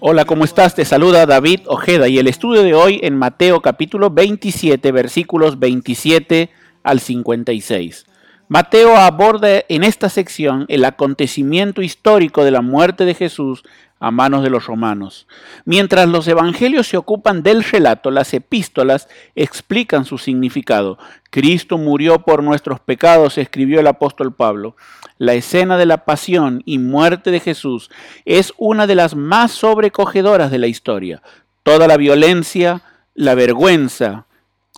Hola, ¿cómo estás? Te saluda David Ojeda y el estudio de hoy en Mateo capítulo 27 versículos 27 al 56. Mateo aborda en esta sección el acontecimiento histórico de la muerte de Jesús a manos de los romanos. Mientras los evangelios se ocupan del relato, las epístolas explican su significado. Cristo murió por nuestros pecados, escribió el apóstol Pablo. La escena de la pasión y muerte de Jesús es una de las más sobrecogedoras de la historia. Toda la violencia, la vergüenza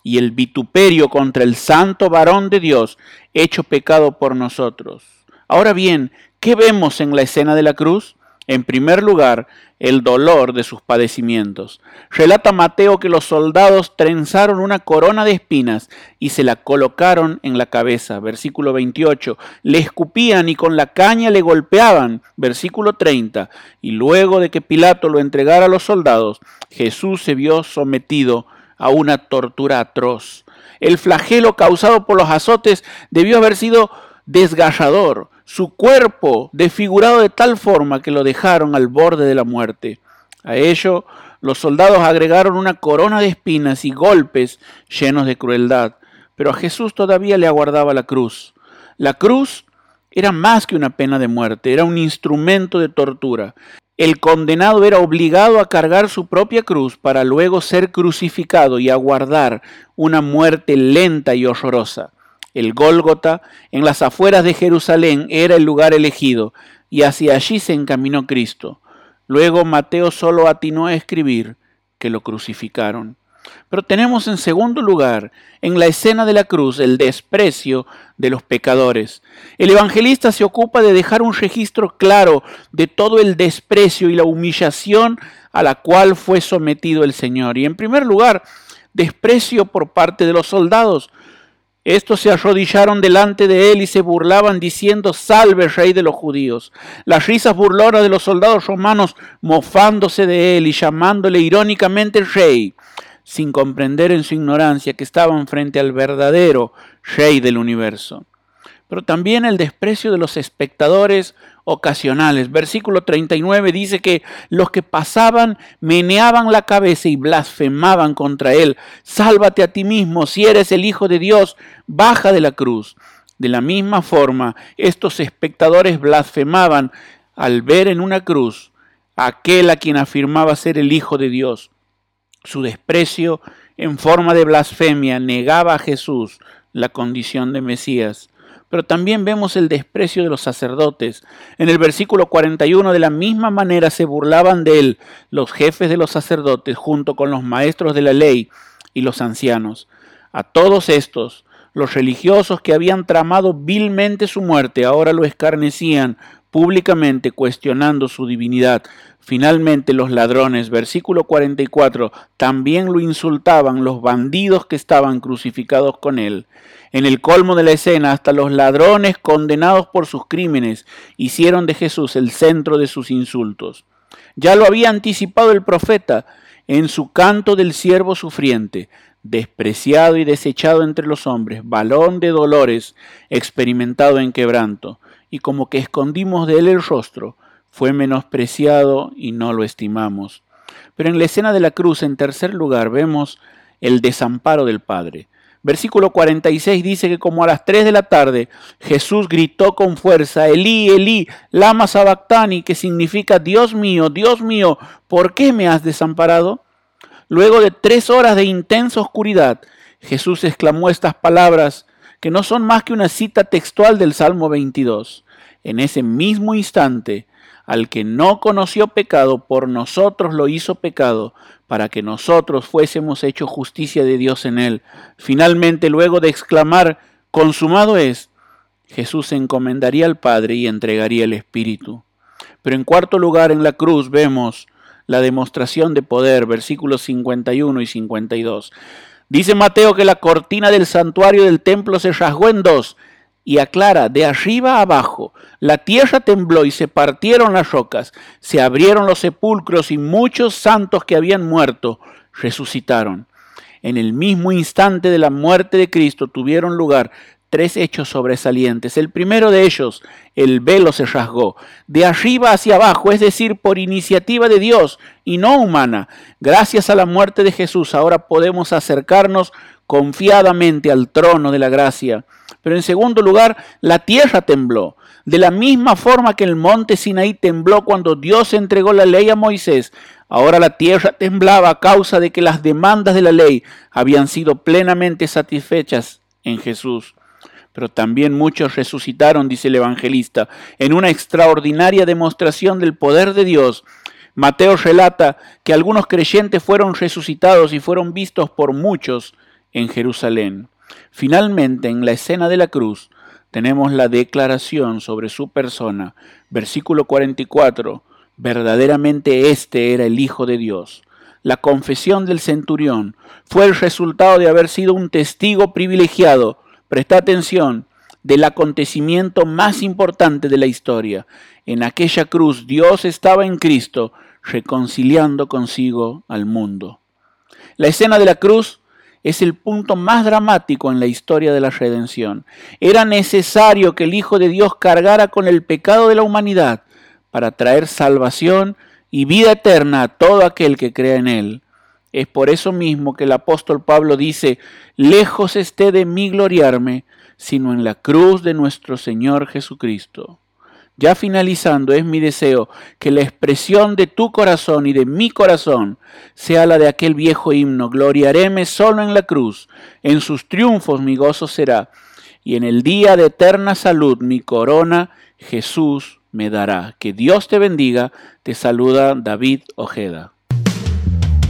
y el vituperio contra el santo varón de Dios, hecho pecado por nosotros. Ahora bien, ¿qué vemos en la escena de la cruz? En primer lugar, el dolor de sus padecimientos. Relata Mateo que los soldados trenzaron una corona de espinas y se la colocaron en la cabeza. Versículo 28. Le escupían y con la caña le golpeaban. Versículo 30. Y luego de que Pilato lo entregara a los soldados, Jesús se vio sometido una tortura atroz. El flagelo causado por los azotes debió haber sido desgarrador su cuerpo desfigurado de tal forma que lo dejaron al borde de la muerte. A ello los soldados agregaron una corona de espinas y golpes llenos de crueldad, pero a Jesús todavía le aguardaba la cruz. La cruz era más que una pena de muerte, era un instrumento de tortura. El condenado era obligado a cargar su propia cruz para luego ser crucificado y aguardar una muerte lenta y horrorosa. El Gólgota, en las afueras de Jerusalén, era el lugar elegido, y hacia allí se encaminó Cristo. Luego Mateo solo atinó a escribir que lo crucificaron. Pero tenemos en segundo lugar, en la escena de la cruz, el desprecio de los pecadores. El evangelista se ocupa de dejar un registro claro de todo el desprecio y la humillación a la cual fue sometido el Señor. Y en primer lugar, desprecio por parte de los soldados. Estos se arrodillaron delante de él y se burlaban diciendo, salve rey de los judíos. Las risas burlonas de los soldados romanos mofándose de él y llamándole irónicamente rey, sin comprender en su ignorancia que estaban frente al verdadero rey del universo pero también el desprecio de los espectadores ocasionales. Versículo 39 dice que los que pasaban meneaban la cabeza y blasfemaban contra él. Sálvate a ti mismo, si eres el Hijo de Dios, baja de la cruz. De la misma forma, estos espectadores blasfemaban al ver en una cruz a aquel a quien afirmaba ser el Hijo de Dios. Su desprecio en forma de blasfemia negaba a Jesús la condición de Mesías pero también vemos el desprecio de los sacerdotes. En el versículo 41 de la misma manera se burlaban de él los jefes de los sacerdotes junto con los maestros de la ley y los ancianos. A todos estos, los religiosos que habían tramado vilmente su muerte, ahora lo escarnecían públicamente cuestionando su divinidad. Finalmente los ladrones, versículo 44, también lo insultaban los bandidos que estaban crucificados con él. En el colmo de la escena, hasta los ladrones condenados por sus crímenes hicieron de Jesús el centro de sus insultos. Ya lo había anticipado el profeta en su canto del siervo sufriente, despreciado y desechado entre los hombres, balón de dolores, experimentado en quebranto, y como que escondimos de él el rostro, fue menospreciado y no lo estimamos. Pero en la escena de la cruz, en tercer lugar, vemos el desamparo del Padre. Versículo 46 dice que como a las 3 de la tarde Jesús gritó con fuerza, Elí, Elí, lama sabactani, que significa Dios mío, Dios mío, ¿por qué me has desamparado? Luego de tres horas de intensa oscuridad, Jesús exclamó estas palabras que no son más que una cita textual del Salmo 22. En ese mismo instante, al que no conoció pecado, por nosotros lo hizo pecado, para que nosotros fuésemos hechos justicia de Dios en él. Finalmente, luego de exclamar, consumado es, Jesús encomendaría al Padre y entregaría el Espíritu. Pero en cuarto lugar, en la cruz vemos la demostración de poder, versículos 51 y 52. Dice Mateo que la cortina del santuario del templo se rasgó en dos y aclara, de arriba abajo, la tierra tembló y se partieron las rocas, se abrieron los sepulcros y muchos santos que habían muerto resucitaron. En el mismo instante de la muerte de Cristo tuvieron lugar tres hechos sobresalientes. El primero de ellos, el velo se rasgó, de arriba hacia abajo, es decir, por iniciativa de Dios y no humana. Gracias a la muerte de Jesús ahora podemos acercarnos confiadamente al trono de la gracia. Pero en segundo lugar, la tierra tembló. De la misma forma que el monte Sinaí tembló cuando Dios entregó la ley a Moisés, ahora la tierra temblaba a causa de que las demandas de la ley habían sido plenamente satisfechas en Jesús pero también muchos resucitaron, dice el evangelista, en una extraordinaria demostración del poder de Dios. Mateo relata que algunos creyentes fueron resucitados y fueron vistos por muchos en Jerusalén. Finalmente, en la escena de la cruz, tenemos la declaración sobre su persona. Versículo 44. Verdaderamente este era el Hijo de Dios. La confesión del centurión fue el resultado de haber sido un testigo privilegiado Presta atención del acontecimiento más importante de la historia. En aquella cruz Dios estaba en Cristo reconciliando consigo al mundo. La escena de la cruz es el punto más dramático en la historia de la redención. Era necesario que el Hijo de Dios cargara con el pecado de la humanidad para traer salvación y vida eterna a todo aquel que crea en Él. Es por eso mismo que el apóstol Pablo dice, lejos esté de mí gloriarme, sino en la cruz de nuestro Señor Jesucristo. Ya finalizando, es mi deseo que la expresión de tu corazón y de mi corazón sea la de aquel viejo himno, gloriaréme solo en la cruz, en sus triunfos mi gozo será, y en el día de eterna salud mi corona Jesús me dará. Que Dios te bendiga, te saluda David Ojeda.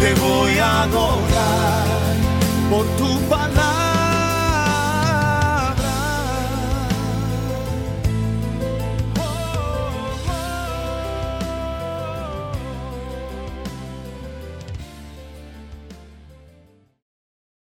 te voy a adorar por tu palabra.